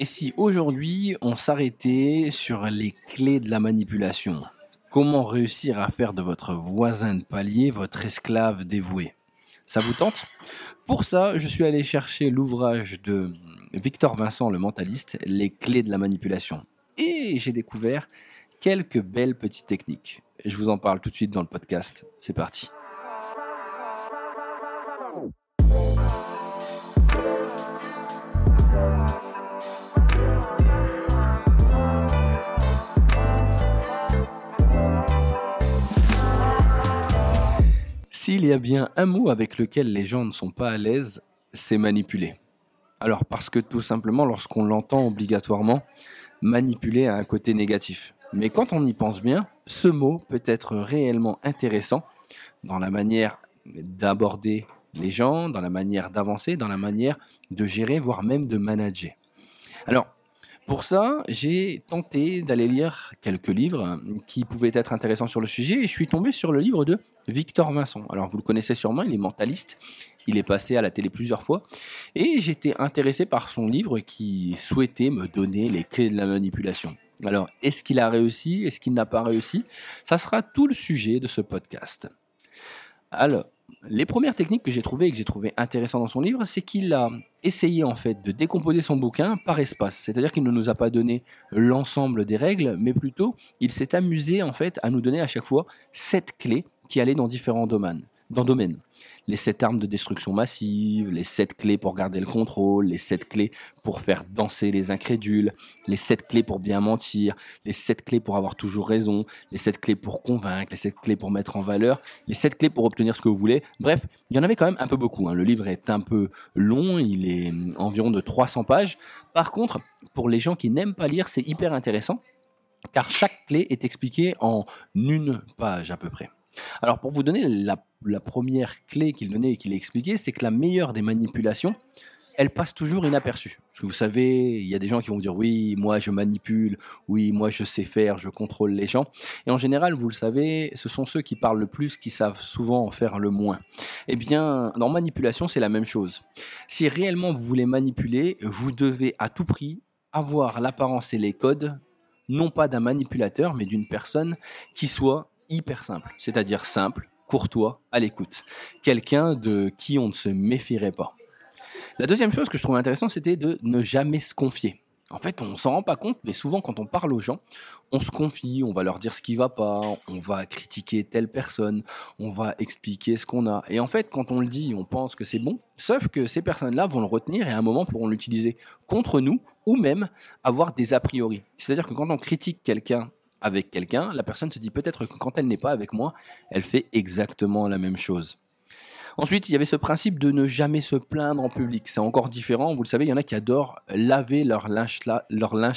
Et si aujourd'hui on s'arrêtait sur les clés de la manipulation Comment réussir à faire de votre voisin de palier votre esclave dévoué? Ça vous tente? Pour ça, je suis allé chercher l'ouvrage de Victor Vincent, le mentaliste, Les clés de la manipulation. Et j'ai découvert quelques belles petites techniques. Je vous en parle tout de suite dans le podcast. C'est parti. S'il y a bien un mot avec lequel les gens ne sont pas à l'aise, c'est manipuler. Alors parce que tout simplement, lorsqu'on l'entend obligatoirement, manipuler a un côté négatif. Mais quand on y pense bien, ce mot peut être réellement intéressant dans la manière d'aborder les gens, dans la manière d'avancer, dans la manière de gérer, voire même de manager. Alors, pour ça, j'ai tenté d'aller lire quelques livres qui pouvaient être intéressants sur le sujet et je suis tombé sur le livre de Victor Vincent. Alors vous le connaissez sûrement, il est mentaliste, il est passé à la télé plusieurs fois et j'étais intéressé par son livre qui souhaitait me donner les clés de la manipulation. Alors, est-ce qu'il a réussi? Est-ce qu'il n'a pas réussi? Ça sera tout le sujet de ce podcast. Alors, les premières techniques que j'ai trouvées et que j'ai trouvées intéressantes dans son livre, c'est qu'il a essayé en fait de décomposer son bouquin par espace. C'est-à-dire qu'il ne nous a pas donné l'ensemble des règles, mais plutôt il s'est amusé en fait à nous donner à chaque fois sept clés qui allaient dans différents domaines. Domaines les sept armes de destruction massive, les sept clés pour garder le contrôle, les sept clés pour faire danser les incrédules, les sept clés pour bien mentir, les sept clés pour avoir toujours raison, les sept clés pour convaincre, les sept clés pour mettre en valeur, les sept clés pour obtenir ce que vous voulez. Bref, il y en avait quand même un peu beaucoup. Hein. Le livre est un peu long, il est environ de 300 pages. Par contre, pour les gens qui n'aiment pas lire, c'est hyper intéressant car chaque clé est expliquée en une page à peu près. Alors pour vous donner la, première clé qu'il donnait et qu'il expliquait, c'est que la meilleure des manipulations, elle passe toujours inaperçue. Parce que vous savez, il y a des gens qui vont dire oui, moi je manipule, oui, moi je sais faire, je contrôle les gens. Et en général, vous le savez, ce sont ceux qui parlent le plus qui savent souvent en faire le moins. Eh bien, dans manipulation, c'est la même chose. Si réellement vous voulez manipuler, vous devez à tout prix avoir l'apparence et les codes, non pas d'un manipulateur, mais d'une personne qui soit hyper simple, c'est-à-dire simple, courtois, à l'écoute. Quelqu'un de qui on ne se méfierait pas. La deuxième chose que je trouve intéressant, c'était de ne jamais se confier. En fait, on s'en rend pas compte, mais souvent quand on parle aux gens, on se confie, on va leur dire ce qui va pas, on va critiquer telle personne, on va expliquer ce qu'on a. Et en fait, quand on le dit, on pense que c'est bon, sauf que ces personnes-là vont le retenir et à un moment pourront l'utiliser contre nous ou même avoir des a priori. C'est-à-dire que quand on critique quelqu'un avec quelqu'un, la personne se dit peut-être que quand elle n'est pas avec moi, elle fait exactement la même chose. Ensuite, il y avait ce principe de ne jamais se plaindre en public. C'est encore différent. Vous le savez, il y en a qui adorent laver leur linge,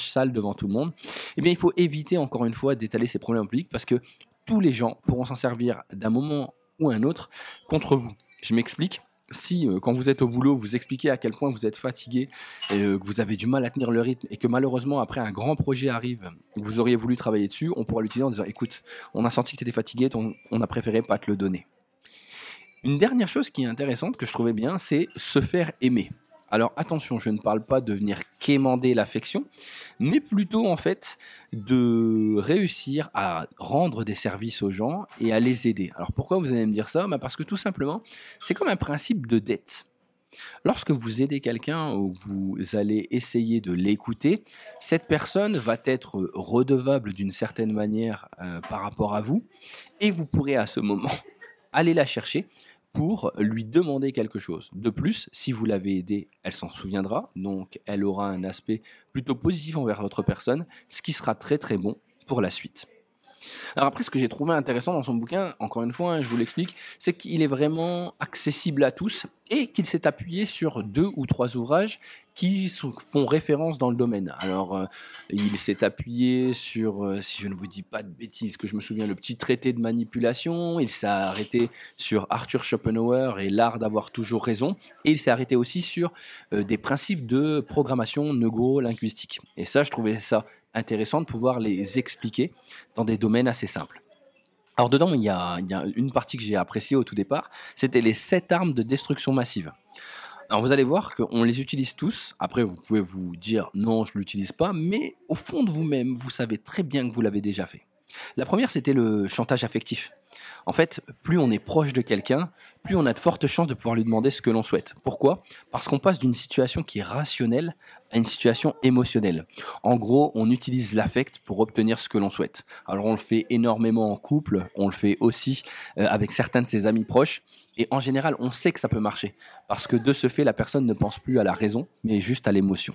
sale devant tout le monde. Eh bien, il faut éviter encore une fois d'étaler ces problèmes en public parce que tous les gens pourront s'en servir d'un moment ou un autre contre vous. Je m'explique si euh, quand vous êtes au boulot, vous expliquez à quel point vous êtes fatigué, et, euh, que vous avez du mal à tenir le rythme, et que malheureusement après un grand projet arrive, vous auriez voulu travailler dessus, on pourra l'utiliser en disant écoute, on a senti que tu étais fatigué, on a préféré pas te le donner. Une dernière chose qui est intéressante que je trouvais bien, c'est se faire aimer. Alors attention, je ne parle pas de venir quémander l'affection, mais plutôt en fait de réussir à rendre des services aux gens et à les aider. Alors pourquoi vous allez me dire ça? Bah, Parce que tout simplement, c'est comme un principe de dette. Lorsque vous aidez quelqu'un ou vous allez essayer de l'écouter, cette personne va être redevable d'une certaine manière euh, par rapport à vous et vous pourrez à ce moment aller la chercher pour lui demander quelque chose. De plus, si vous l'avez aidé, elle s'en souviendra, donc elle aura un aspect plutôt positif envers votre personne, ce qui sera très très bon pour la suite. Alors après, ce que j'ai trouvé intéressant dans son bouquin, encore une fois, hein, je vous l'explique, c'est qu'il est vraiment accessible à tous et qu'il s'est appuyé sur deux ou trois ouvrages qui font référence dans le domaine. Alors, euh, il s'est appuyé sur, euh, si je ne vous dis pas de bêtises, que je me souviens, le petit traité de manipulation. Il s'est arrêté sur Arthur Schopenhauer et l'art d'avoir toujours raison. Et il s'est arrêté aussi sur euh, des principes de programmation neuro-linguistique. Et ça, je trouvais ça intéressant de pouvoir les expliquer dans des domaines assez simples. Alors dedans, il y, a, une partie que j'ai appréciée au tout départ, c'était les sept armes de destruction massive. Alors vous allez voir qu'on les utilise tous. Après, vous pouvez vous dire non, je ne l'utilise pas, mais au fond de vous-même, vous savez très bien que vous l'avez déjà fait. La première, c'était le chantage affectif. En fait, plus on est proche de quelqu'un, plus on a de fortes chances de pouvoir lui demander ce que l'on souhaite. Pourquoi? Parce qu'on passe d'une situation qui est rationnelle à une situation émotionnelle. En gros, on utilise l'affect pour obtenir ce que l'on souhaite. Alors on le fait énormément en couple, on le fait aussi euh, avec certains de ses amis proches, et en général, on sait que ça peut marcher, parce que de ce fait, la personne ne pense plus à la raison, mais juste à l'émotion.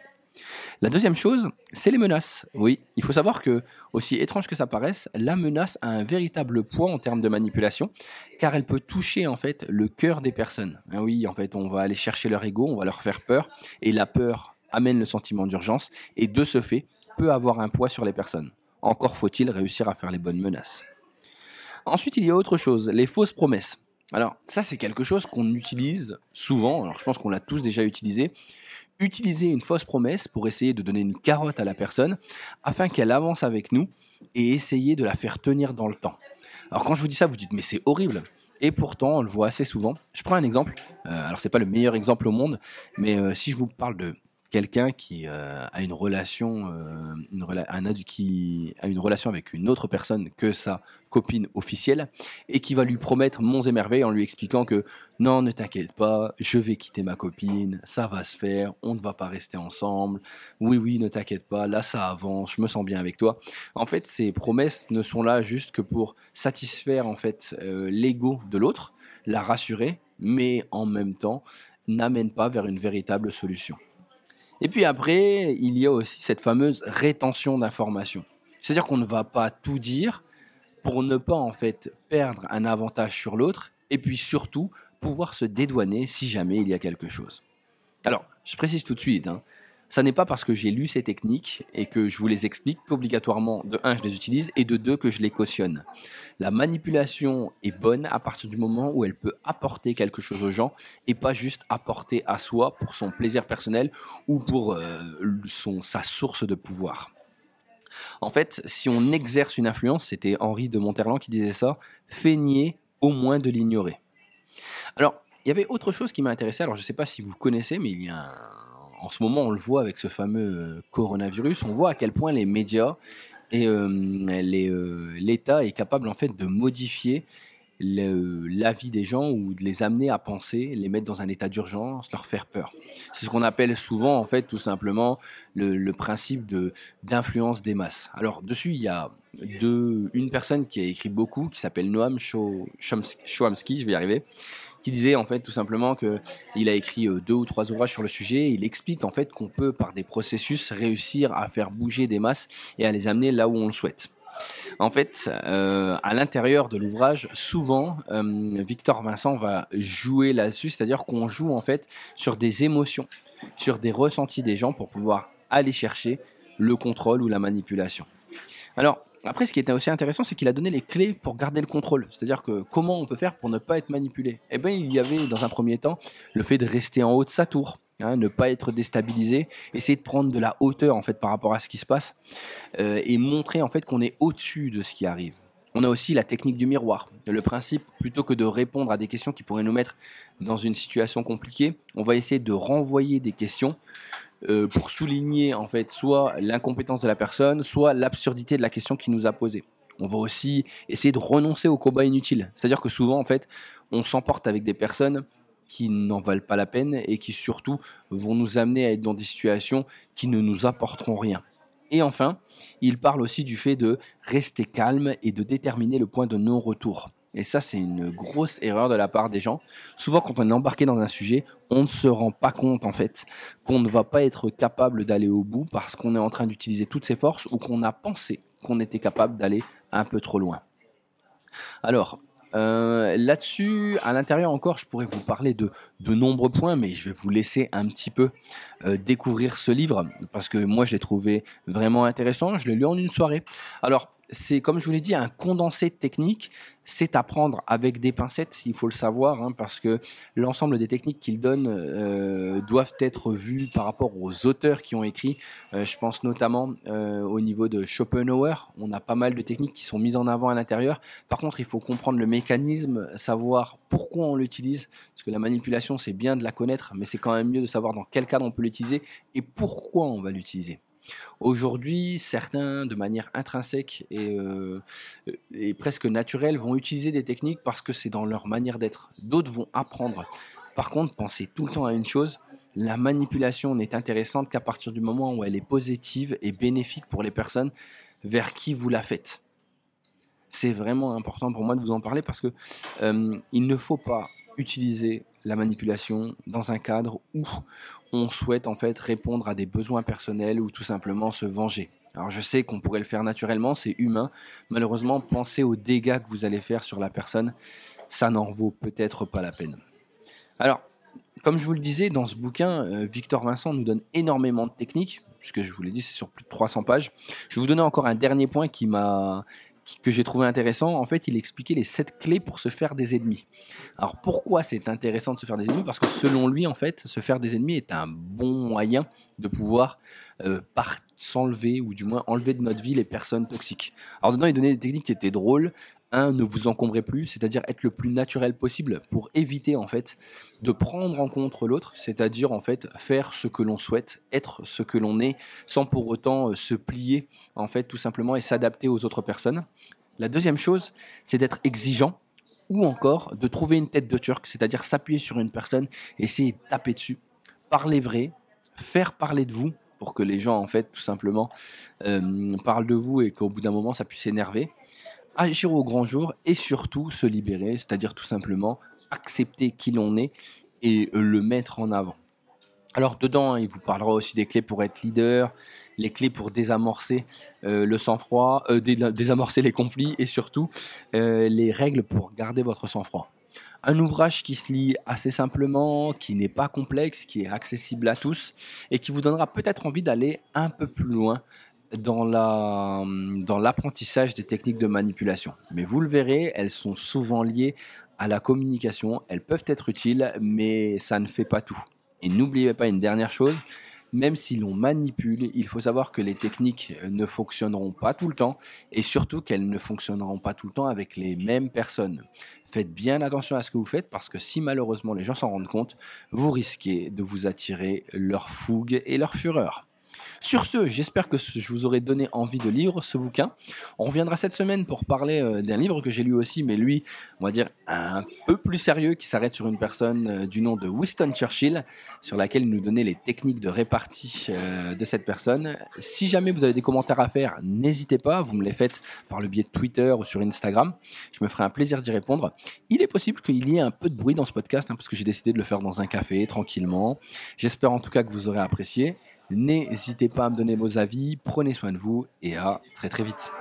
La deuxième chose, c'est les menaces. Oui, il faut savoir que, aussi étrange que ça paraisse, la menace a un véritable poids en termes de manipulation, car elle peut toucher en fait le cœur des personnes. Ah oui, en fait, on va aller chercher leur ego, on va leur faire peur, et la peur amène le sentiment d'urgence, et de ce fait, peut avoir un poids sur les personnes. Encore faut-il réussir à faire les bonnes menaces. Ensuite, il y a autre chose, les fausses promesses. Alors, ça, c'est quelque chose qu'on utilise souvent. Alors, je pense qu'on l'a tous déjà utilisé utiliser une fausse promesse pour essayer de donner une carotte à la personne afin qu'elle avance avec nous et essayer de la faire tenir dans le temps. Alors quand je vous dis ça, vous dites mais c'est horrible. Et pourtant, on le voit assez souvent. Je prends un exemple. Euh, alors c'est pas le meilleur exemple au monde, mais euh, si je vous parle de quelqu'un qui euh, a une relation, euh, un qui a une relation avec une autre personne que sa copine officielle et qui va lui promettre monts et merveilles en lui expliquant que non, ne t'inquiète pas, je vais quitter ma copine, ça va se faire, on ne va pas rester ensemble. Oui, oui, ne t'inquiète pas, là ça avance, je me sens bien avec toi. En fait, ces promesses ne sont là juste que pour satisfaire en fait euh, l'ego de l'autre, la rassurer, mais en même temps n'amènent pas vers une véritable solution. Et puis après, il y a aussi cette fameuse rétention d'informations. C'est-à-dire qu'on ne va pas tout dire pour ne pas en fait perdre un avantage sur l'autre et puis surtout pouvoir se dédouaner si jamais il y a quelque chose. Alors, je précise tout de suite, hein, ça n'est pas parce que j'ai lu ces techniques et que je vous les explique qu'obligatoirement, de un, je les utilise et de deux, que je les cautionne. La manipulation est bonne à partir du moment où elle peut apporter quelque chose aux gens et pas juste apporter à soi pour son plaisir personnel ou pour euh, son, sa source de pouvoir. En fait, si on exerce une influence, c'était Henri de Monterland qui disait ça, feignez au moins de l'ignorer. Alors, il y avait autre chose qui m'a intéressé. Alors, je ne sais pas si vous connaissez, mais il y a un, en ce moment, on le voit avec ce fameux euh, coronavirus, on voit à quel point les médias et euh, euh, l'État est capable en fait de modifier l'avis des gens ou de les amener à penser, les mettre dans un état d'urgence, leur faire peur. C'est ce qu'on appelle souvent en fait tout simplement le, principe d'influence des masses. Alors dessus il y a une personne qui a écrit beaucoup qui s'appelle Noam Chomsky, je vais y arriver, qui disait en fait tout simplement que il a écrit euh, deux ou trois ouvrages sur le sujet. Il explique en fait qu'on peut par des processus réussir à faire bouger des masses et à les amener là où on le souhaite. En fait, euh, à l'intérieur de l'ouvrage, souvent, euh, Victor Vincent va jouer là-dessus, c'est-à-dire qu'on joue en fait sur des émotions, sur des ressentis des gens pour pouvoir aller chercher le contrôle ou la manipulation. Alors, après, ce qui était aussi intéressant, c'est qu'il a donné les clés pour garder le contrôle. C'est-à-dire que comment on peut faire pour ne pas être manipulé? Eh bien, il y avait dans un premier temps le fait de rester en haut de sa tour, hein, ne pas être déstabilisé, essayer de prendre de la hauteur en fait par rapport à ce qui se passe euh, et montrer en fait qu'on est au-dessus de ce qui arrive. On a aussi la technique du miroir. Le principe, plutôt que de répondre à des questions qui pourraient nous mettre dans une situation compliquée, on va essayer de renvoyer des questions euh, pour souligner en fait soit l'incompétence de la personne, soit l'absurdité de la question qui nous a posée. On va aussi essayer de renoncer au combat inutile. C'est-à-dire que souvent, en fait, on s'emporte avec des personnes qui n'en valent pas la peine et qui surtout vont nous amener à être dans des situations qui ne nous apporteront rien. Et enfin, il parle aussi du fait de rester calme et de déterminer le point de non-retour. Et ça, c'est une grosse erreur de la part des gens. Souvent, quand on est embarqué dans un sujet, on ne se rend pas compte, en fait, qu'on ne va pas être capable d'aller au bout parce qu'on est en train d'utiliser toutes ses forces ou qu'on a pensé qu'on était capable d'aller un peu trop loin. Alors, euh, là-dessus, à l'intérieur encore, je pourrais vous parler de, de nombreux points, mais je vais vous laisser un petit peu euh, découvrir ce livre parce que moi, je l'ai trouvé vraiment intéressant. Je l'ai lu en une soirée. Alors, c'est comme je vous l'ai dit, un condensé de techniques. C'est à prendre avec des pincettes, il faut le savoir, hein, parce que l'ensemble des techniques qu'il donne euh, doivent être vues par rapport aux auteurs qui ont écrit. Euh, je pense notamment euh, au niveau de Schopenhauer. On a pas mal de techniques qui sont mises en avant à l'intérieur. Par contre, il faut comprendre le mécanisme, savoir pourquoi on l'utilise, parce que la manipulation, c'est bien de la connaître, mais c'est quand même mieux de savoir dans quel cadre on peut l'utiliser et pourquoi on va l'utiliser. Aujourd'hui, certains, de manière intrinsèque euh, et, presque naturelle, vont utiliser des techniques parce que c'est dans leur manière d'être. D'autres vont apprendre. Par contre, pensez tout le temps à une chose, la manipulation n'est intéressante qu'à partir du moment où elle est positive et bénéfique pour les personnes vers qui vous la faites. C'est vraiment important pour moi de vous en parler parce que euh, il ne faut pas utiliser la manipulation dans un cadre où on souhaite en fait répondre à des besoins personnels ou tout simplement se venger. Alors je sais qu'on pourrait le faire naturellement, c'est humain. Malheureusement, pensez aux dégâts que vous allez faire sur la personne, ça n'en vaut peut-être pas la peine. Alors, comme je vous le disais, dans ce bouquin, euh, Victor Vincent nous donne énormément de techniques, puisque je vous l'ai dit, c'est sur plus de 300 pages. Je vais vous donner encore un dernier point qui m'a que j'ai trouvé intéressant, en fait, il expliquait les sept clés pour se faire des ennemis. Alors pourquoi c'est intéressant de se faire des ennemis? Parce que selon lui, en fait, se faire des ennemis est un bon moyen de pouvoir euh, s'enlever, ou du moins enlever de notre vie les personnes toxiques. Alors dedans, il donnait des techniques qui étaient drôles, un, ne vous encombrez plus, c'est-à-dire être le plus naturel possible pour éviter en fait de prendre en compte l'autre, c'est-à-dire en fait faire ce que l'on souhaite, être ce que l'on est, sans pour autant euh, se plier en fait tout simplement et s'adapter aux autres personnes. La deuxième chose, c'est d'être exigeant ou encore de trouver une tête de turc, c'est-à-dire s'appuyer sur une personne, essayer de taper dessus, parler vrai, faire parler de vous pour que les gens en fait tout simplement euh, parlent de vous et qu'au bout d'un moment ça puisse énerver agir au grand jour et surtout se libérer, c'est-à-dire tout simplement accepter qui l'on est et le mettre en avant. Alors dedans, il vous parlera aussi des clés pour être leader, les clés pour désamorcer euh, le sang-froid, euh, désamorcer les conflits et surtout les règles pour garder votre sang-froid. Un ouvrage qui se lit assez simplement, qui n'est pas complexe, qui est accessible à tous et qui vous donnera peut-être envie d'aller un peu plus loin dans dans l'apprentissage des techniques de manipulation. Mais vous le verrez, elles sont souvent liées à la communication. Elles peuvent être utiles, mais ça ne fait pas tout. Et n'oubliez pas une dernière chose, même si l'on manipule, il faut savoir que les techniques ne fonctionneront pas tout le temps et surtout qu'elles ne fonctionneront pas tout le temps avec les mêmes personnes. Faites bien attention à ce que vous faites parce que si malheureusement les gens s'en rendent compte, vous risquez de vous attirer leur fougue et leur fureur. Sur ce, j'espère que je vous aurai donné envie de lire ce bouquin. On reviendra cette semaine pour parler euh, d'un livre que j'ai lu aussi, mais lui, on va dire un peu plus sérieux, qui s'arrête sur une personne euh, du nom de Winston Churchill, sur laquelle il nous donnait les techniques de répartie euh, de cette personne. Si jamais vous avez des commentaires à faire, n'hésitez pas, vous me les faites par le biais de Twitter ou sur Instagram. Je me ferai un plaisir d'y répondre. Il est possible qu'il y ait un peu de bruit dans ce podcast, hein, parce que j'ai décidé de le faire dans un café, tranquillement. J'espère en tout cas que vous aurez apprécié. N'hésitez pas à me donner vos avis, prenez soin de vous et à très très vite.